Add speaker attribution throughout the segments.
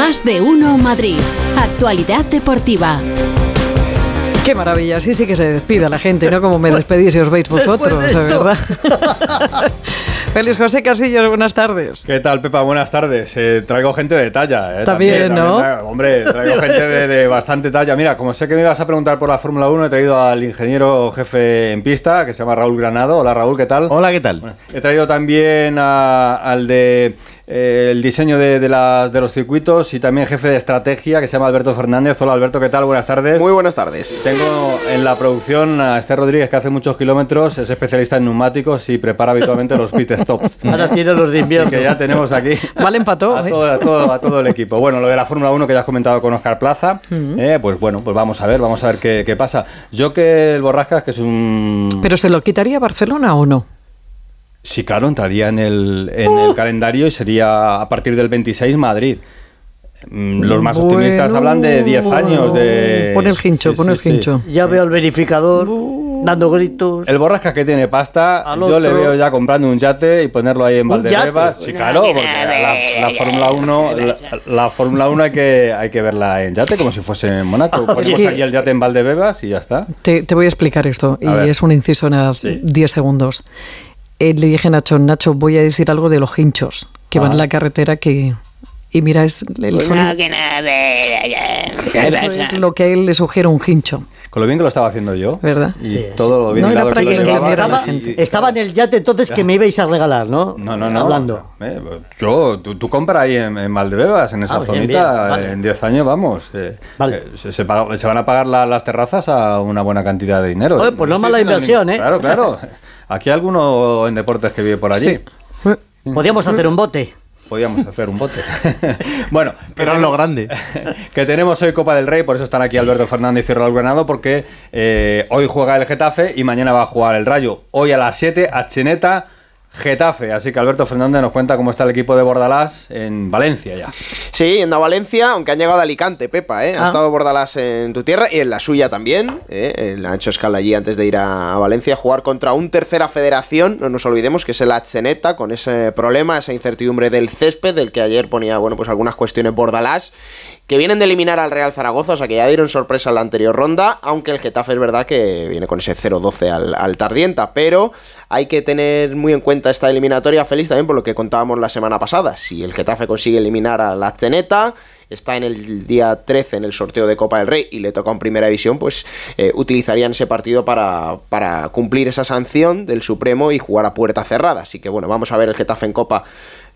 Speaker 1: Más de uno Madrid. Actualidad deportiva.
Speaker 2: Qué maravilla, así sí que se despida la gente, ¿no? Como me despedís y os veis vosotros, de verdad. Feliz José Casillas, buenas tardes.
Speaker 3: ¿Qué tal, Pepa? Buenas tardes. Eh, traigo gente de talla.
Speaker 2: ¿eh? También, ¿no?
Speaker 3: hombre, traigo gente de, bastante talla. Mira, como sé que me ibas a preguntar por la Fórmula 1, he traído al ingeniero jefe en pista, que se llama Raúl Granado. Hola, Raúl, ¿qué tal?
Speaker 4: Hola, ¿qué tal?
Speaker 3: he traído también al de eh, el diseño de, de, de, los circuitos y también jefe de estrategia que se llama Alberto Fernández. Hola Alberto, ¿qué tal? Buenas tardes.
Speaker 5: Muy buenas tardes.
Speaker 3: Tengo en la producción a Esther Rodríguez que hace muchos kilómetros, es especialista en neumáticos y prepara habitualmente los pit stops.
Speaker 4: Ahora tiene los de invierno.
Speaker 3: que ya tenemos aquí
Speaker 2: vale, empató,
Speaker 3: a, todo, a, todo, el equipo. Bueno, lo de la Fórmula 1 que ya has comentado con Oscar Plaza, eh, pues bueno, pues vamos a ver, vamos a ver qué, qué pasa. Yo que el Borrascas, que es un...
Speaker 2: ¿Pero se lo quitaría Barcelona o no?
Speaker 3: Sí, claro, entraría en el, en el calendario y sería a partir del 26 Madrid. Mm, los más optimistas hablan de 10 años de...
Speaker 2: Pon el hincho, pon el hincho.
Speaker 4: Ya veo el verificador dando gritos.
Speaker 3: El borrasca que tiene pasta, yo le veo ya comprando un yate y ponerlo ahí en Valdebebas. Sí, claro, porque la, Fórmula 1, la, Fórmula 1 hay que, hay que verla en yate, como si fuese en Mónaco. Ponemos aquí el yate en Valdebebas y ya está.
Speaker 2: Te, te voy a explicar esto, y es un inciso en 10 segundos. Eh, le dije a Nacho, Nacho, voy a decir algo de los hinchos que van en la carretera que... Y mira, es el pues sonido. Esto es lo que a él le sugiere un hincho.
Speaker 3: Con lo bien que lo estaba haciendo yo.
Speaker 2: ¿Verdad?
Speaker 3: Y todo lo bien no,
Speaker 4: era para que, la gente. Estaba en el yate entonces que me ibais a regalar, ¿no?
Speaker 3: No, no, no.
Speaker 4: Hablando.
Speaker 3: Eh, yo, tú, tú, compras ahí en, en Valdebebas, en esa ah, zonita, en 10 años, vamos. Eh, vale. Eh, se, se, van a pagar las terrazas a una buena cantidad de dinero.
Speaker 4: Oye, pues no es mala inversión, ¿eh?
Speaker 3: Claro, claro. Aquí hay alguno en deportes que vive por allí.
Speaker 4: Sí. Podríamos hacer un bote.
Speaker 3: Podríamos hacer un bote. bueno,
Speaker 4: pero en lo grande.
Speaker 3: que tenemos hoy Copa del Rey, por eso están aquí Alberto Fernández y Raúl Granado, porque eh, hoy juega el Getafe y mañana va a jugar el Rayo. Hoy a las 7 a Cheneta Getafe. Así que Alberto Fernández nos cuenta cómo está el equipo de Bordalás en Valencia ya.
Speaker 5: Sí, yendo a Valencia, aunque han llegado a Alicante, Pepa, ¿eh? Ha ah. estado Bordalás en tu tierra y en la suya también. ¿eh? Ha hecho escala allí antes de ir a, Valencia a jugar contra un tercera federación, no nos olvidemos, que es el Atzeneta, con ese problema, esa incertidumbre del césped, del que ayer ponía, bueno, pues algunas cuestiones Bordalás que vienen de eliminar al Real Zaragoza, o sea que ya dieron sorpresa en la anterior ronda, aunque el Getafe es verdad que viene con ese 0-12 al, al, Tardienta, pero hay que tener muy en cuenta esta eliminatoria, Félix, también por lo que contábamos la semana pasada. Si el Getafe consigue eliminar a la Zeneta, está en el día 13 en el sorteo de Copa del Rey y le toca en primera división, pues eh, utilizarían ese partido para, para cumplir esa sanción del Supremo y jugar a puerta cerrada. Así que bueno, vamos a ver el Getafe en Copa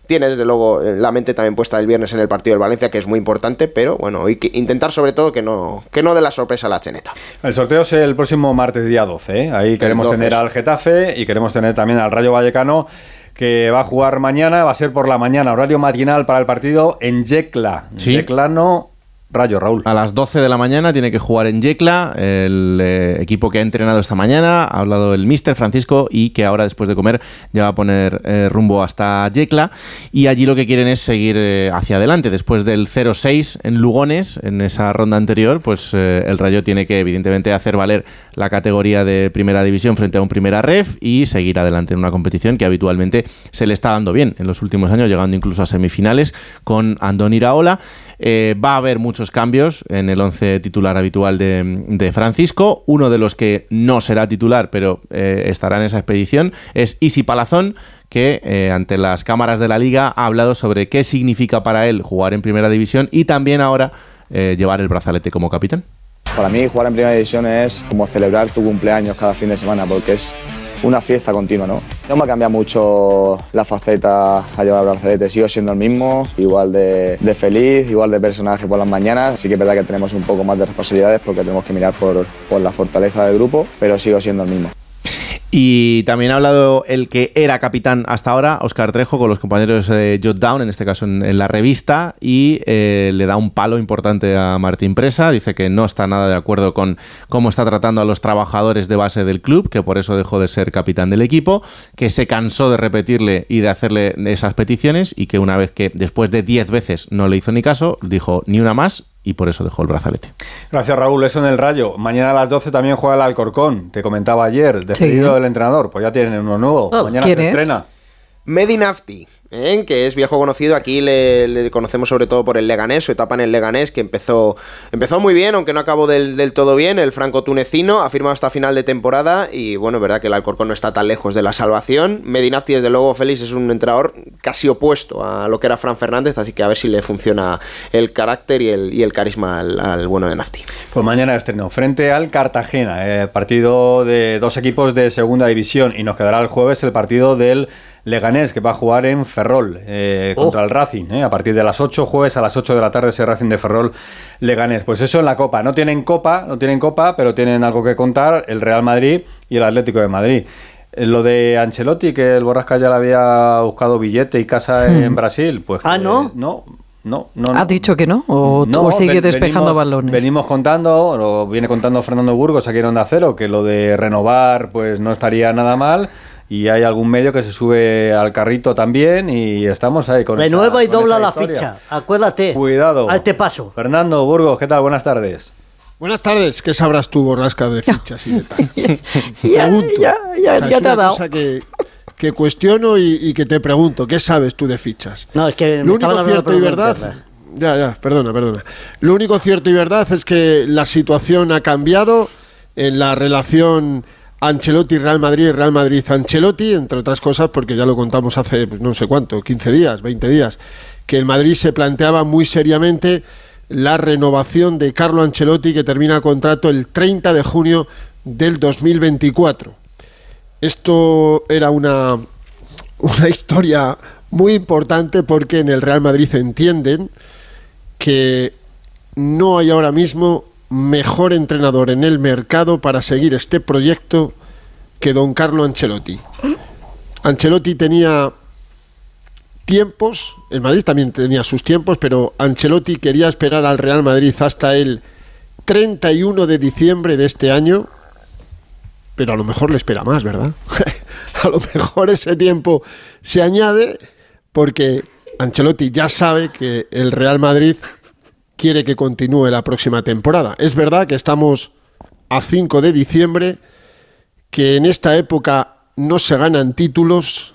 Speaker 5: tiene desde luego eh, la mente también puesta el viernes en el partido del Valencia, que es muy importante, pero bueno, hay que intentar sobre todo que no, que no dé la sorpresa a la cheneta.
Speaker 3: El sorteo es el próximo martes día 12, ¿eh? ahí queremos tener al Getafe y queremos tener también al Rayo Vallecano que va a jugar mañana, va a ser por la mañana, horario matinal para el partido en Yecla.
Speaker 4: ¿Sí?
Speaker 3: Yeclano Rayo, Raúl.
Speaker 4: A las 12 de la mañana tiene que jugar en Yecla, el eh, equipo que ha entrenado esta mañana. Ha hablado el Mister Francisco y que ahora, después de comer, ya va a poner eh, rumbo hasta Yecla. Y allí lo que quieren es seguir eh, hacia adelante. Después del 0-6 en Lugones, en esa ronda anterior, pues el Rayo tiene que, evidentemente, hacer valer la categoría de primera división frente a un primera ref y seguir adelante en una competición que habitualmente se le está dando bien en los últimos años, llegando incluso a semifinales con Andón Iraola. Va a haber muchos cambios en el once titular habitual de, Francisco. Uno de los que no será titular, pero eh, estará en esa expedición, es Isi Palazón, que eh, ante las cámaras de la liga ha hablado sobre qué significa para él jugar en primera división y también ahora llevar el brazalete como capitán.
Speaker 6: Para mí jugar en primera división es como celebrar tu cumpleaños cada fin de semana, porque es una fiesta continua, ¿no? No me ha cambiado mucho la faceta a llevar brazalete, sigo siendo el mismo, igual de, feliz, igual de personaje por las mañanas, sí que es verdad que tenemos un poco más de responsabilidades porque tenemos que mirar por, por la fortaleza del grupo, pero sigo siendo el mismo.
Speaker 4: Y también ha hablado el que era capitán hasta ahora, Oscar Trejo, con los compañeros de Jot Down, en este caso en, la revista, y eh, le da un palo importante a Martín Presa. Dice que no está nada de acuerdo con cómo está tratando a los trabajadores de base del club, que por eso dejó de ser capitán del equipo, que se cansó de repetirle y de hacerle esas peticiones, y que una vez que después de 10 veces no le hizo ni caso, dijo ni una más y por eso dejó el brazalete.
Speaker 3: Gracias Raúl, eso en el Rayo. Mañana a las 12 también juega el Alcorcón, te comentaba ayer, despedido del entrenador, pues ya tienen uno nuevo. Oh, Mañana se estrena.
Speaker 5: Medinafti, ¿eh? que es viejo conocido. Aquí le, conocemos sobre todo por el Leganés, su etapa en el Leganés, que empezó, empezó muy bien, aunque no acabó del, todo bien. El franco-tunecino ha firmado hasta final de temporada y bueno, verdad que el Alcorcón no está tan lejos de la salvación. Medinafti, desde luego, Félix es un entrenador casi opuesto a lo que era Fran Fernández, así que a ver si le funciona el carácter y el, y el carisma al, bueno de Nafti.
Speaker 3: Pues mañana estreno frente al Cartagena, eh, partido de dos equipos de segunda división y nos quedará el jueves el partido del Leganés, que va a jugar en Ferrol eh, contra oh. el Racing, eh, a partir de las 8, jueves a las 8 de la tarde ese Racing de Ferrol Leganés. Pues eso en la Copa. No tienen Copa, no tienen Copa, pero tienen algo que contar el Real Madrid y el Atlético de Madrid. Eh, lo de Ancelotti, que el Borrasca ya le había buscado billete y casa en hmm. Brasil, pues...
Speaker 2: Ah, ¿no?
Speaker 3: no, no, no,
Speaker 2: ¿Ha dicho que no? ¿O, no, sigue despejando balones?
Speaker 3: Venimos contando, lo viene contando Fernando Burgos aquí en Onda Cero, que lo de renovar pues no estaría nada mal y hay algún medio que se sube al carrito también y estamos ahí con
Speaker 7: Renueva y dobla la ficha, acuérdate.
Speaker 3: Cuidado.
Speaker 7: A este paso.
Speaker 3: Fernando Burgos, ¿qué tal? Buenas tardes.
Speaker 8: Buenas tardes, ¿qué sabrás tú, borrasca de fichas y de tal?
Speaker 2: ya, ya, ya, ya te ha dado.
Speaker 8: Cosa que, que cuestiono y, que te pregunto, ¿qué sabes tú de fichas?
Speaker 7: No, es que
Speaker 8: lo único cierto y verdad. Ya, ya, perdona, perdona. Lo único cierto y verdad es que la situación ha cambiado en la relación Ancelotti, Real Madrid, Real Madrid, Ancelotti, entre otras cosas, porque ya lo contamos hace pues, no sé cuánto, 15 días, 20 días, que el Madrid se planteaba muy seriamente la renovación de Carlo Ancelotti, que termina contrato el 30 de junio del 2024. Esto era una, una historia muy importante porque en el Real Madrid entienden que no hay ahora mismo mejor entrenador en el mercado para seguir este proyecto que don Carlo Ancelotti. Ancelotti tenía tiempos, el Madrid también tenía sus tiempos, pero Ancelotti quería esperar al Real Madrid hasta el 31 de diciembre de este año, pero a lo mejor le espera más, ¿verdad? a lo mejor ese tiempo se añade porque Ancelotti ya sabe que el Real Madrid quiere que continúe la próxima temporada. Es verdad que estamos a 5 de diciembre, que en esta época no se ganan títulos,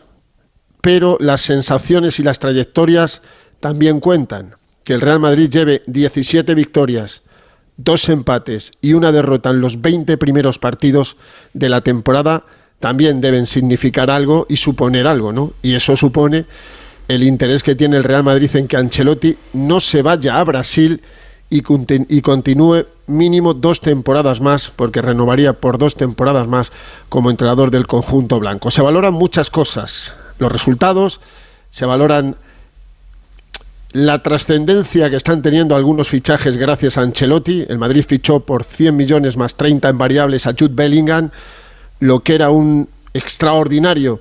Speaker 8: pero las sensaciones y las trayectorias también cuentan. Que el Real Madrid lleve 17 victorias, dos empates y una derrota en los 20 primeros partidos de la temporada también deben significar algo y suponer algo, ¿no? Y eso supone el interés que tiene el Real Madrid en que Ancelotti no se vaya a Brasil y, continúe mínimo dos temporadas más, porque renovaría por dos temporadas más como entrenador del conjunto blanco. Se valoran muchas cosas, los resultados, se valoran la trascendencia que están teniendo algunos fichajes gracias a Ancelotti. El Madrid fichó por 100 millones más 30 en variables a Jude Bellingham, lo que era un extraordinario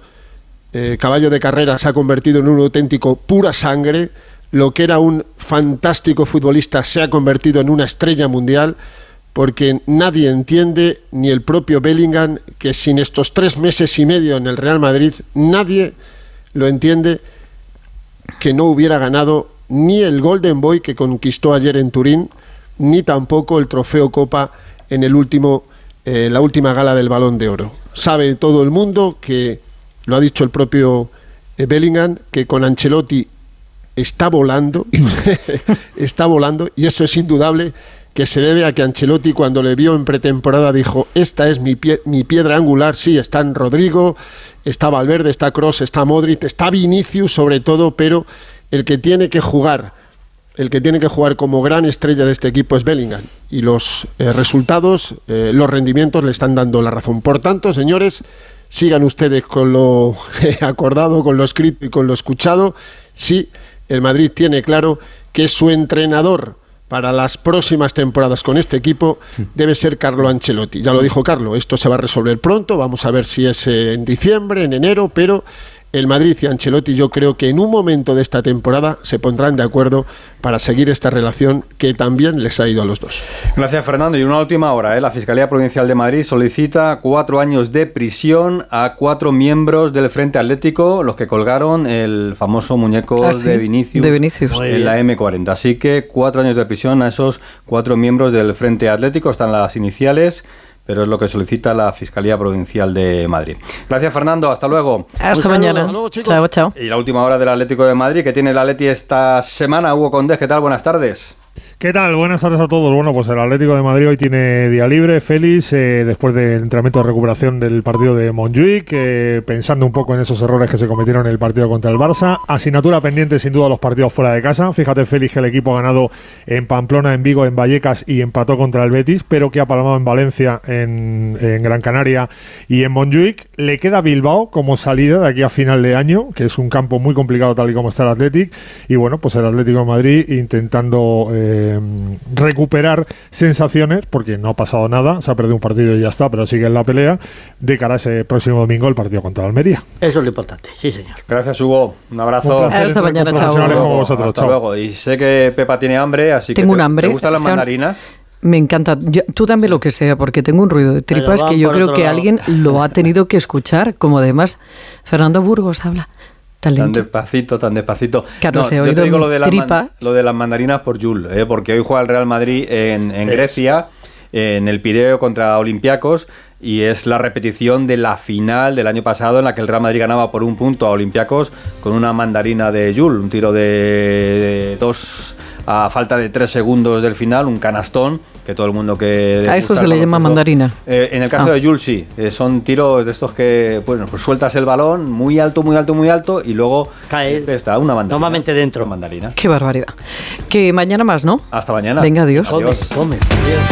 Speaker 8: eh, caballo de carrera se ha convertido en un auténtico pura sangre, lo que era un fantástico futbolista se ha convertido en una estrella mundial, porque nadie entiende, ni el propio Bellingham, que sin estos tres meses y medio en el Real Madrid, nadie lo entiende que no hubiera ganado ni el Golden Boy que conquistó ayer en Turín, ni tampoco el trofeo Copa en el último, eh, la última gala del Balón de Oro. Sabe todo el mundo que lo ha dicho el propio eh, Bellingham, que con Ancelotti está volando, está volando, y eso es indudable que se debe a que Ancelotti cuando le vio en pretemporada dijo, esta es mi, mi piedra angular, sí, está en Rodrigo, está Valverde, está Cross, está Modric, está Vinicius sobre todo, pero el que tiene que jugar, el que tiene que jugar como gran estrella de este equipo es Bellingham, y los eh, resultados, eh, los rendimientos le están dando la razón. Por tanto, señores, sigan ustedes con lo acordado, con lo escrito y con lo escuchado. Sí, el Madrid tiene claro que su entrenador para las próximas temporadas con este equipo debe ser Carlo Ancelotti. Ya lo dijo Carlo, esto se va a resolver pronto, vamos a ver si es en diciembre, en enero, pero el Madrid y Ancelotti yo creo que en un momento de esta temporada se pondrán de acuerdo para seguir esta relación que también les ha ido a los dos.
Speaker 3: Gracias Fernando. Y una última hora, ¿eh? la Fiscalía Provincial de Madrid solicita cuatro años de prisión a cuatro miembros del Frente Atlético, los que colgaron el famoso muñeco
Speaker 2: ah,
Speaker 3: de, Vinicius
Speaker 2: de Vinicius
Speaker 3: en la M40. Así que cuatro años de prisión a esos cuatro miembros del Frente Atlético, están las iniciales pero es lo que solicita la Fiscalía Provincial de Madrid. Gracias, Fernando. Hasta luego.
Speaker 2: Hasta mañana. chao, chao.
Speaker 3: Y la última hora del Atlético de Madrid, que tiene el Atleti esta semana. Hugo Condés, ¿qué tal? Buenas tardes.
Speaker 9: ¿Qué tal? Buenas tardes a todos. Bueno, pues el Atlético de Madrid hoy tiene día libre, Félix, eh, después del entrenamiento de recuperación del partido de Montjuic, eh, pensando un poco en esos errores que se cometieron en el partido contra el Barça. Asignatura pendiente sin duda los partidos fuera de casa. Fíjate, Félix, que el equipo ha ganado en Pamplona, en Vigo, en Vallecas y empató contra el Betis, pero que ha palmado en Valencia, en, Gran Canaria y en Montjuic. Le queda Bilbao como salida de aquí a final de año, que es un campo muy complicado tal y como está el Atlético. Y bueno, pues el Atlético de Madrid intentando... Eh, Em, recuperar sensaciones, porque no ha pasado nada, se ha perdido un partido y ya está, pero sigue en la pelea, de cara a ese próximo domingo el partido contra Almería.
Speaker 7: Eso es lo importante, sí señor.
Speaker 3: Gracias Hugo, un abrazo.
Speaker 2: Hasta mañana, chao.
Speaker 3: Hasta luego. Y sé que Pepa tiene hambre, así
Speaker 2: Tengo
Speaker 3: que
Speaker 2: un hambre.
Speaker 3: ¿te gustan las mandarinas?
Speaker 2: Me encanta. tú también lo que sea, porque tengo un ruido de tripas que yo creo que alguien lo ha tenido que escuchar, como además Fernando Burgos habla.
Speaker 3: Tan despacito, tan despacito.
Speaker 2: Claro,
Speaker 3: yo te digo lo de, las lo de las mandarinas por Jules, ¿eh? porque hoy juega el Real Madrid en, Grecia, en el Pireo contra Olympiacos, y es la repetición de la final del año pasado en la que el Real Madrid ganaba por un punto a Olympiacos con una mandarina de Jules, un tiro de dos a falta de tres segundos del final, un canastón que todo el mundo que...
Speaker 2: A eso se le llama mandarina.
Speaker 3: Eh, en el caso ah. de Jules sí, eh, son tiros de estos que, bueno, pues sueltas el balón muy alto, muy alto, muy alto y luego
Speaker 7: cae
Speaker 3: está una mandarina.
Speaker 7: Normalmente dentro.
Speaker 3: mandarina.
Speaker 2: Qué barbaridad. Que mañana más, ¿no?
Speaker 3: Hasta mañana.
Speaker 2: Venga, adiós.
Speaker 7: Come, come, adiós.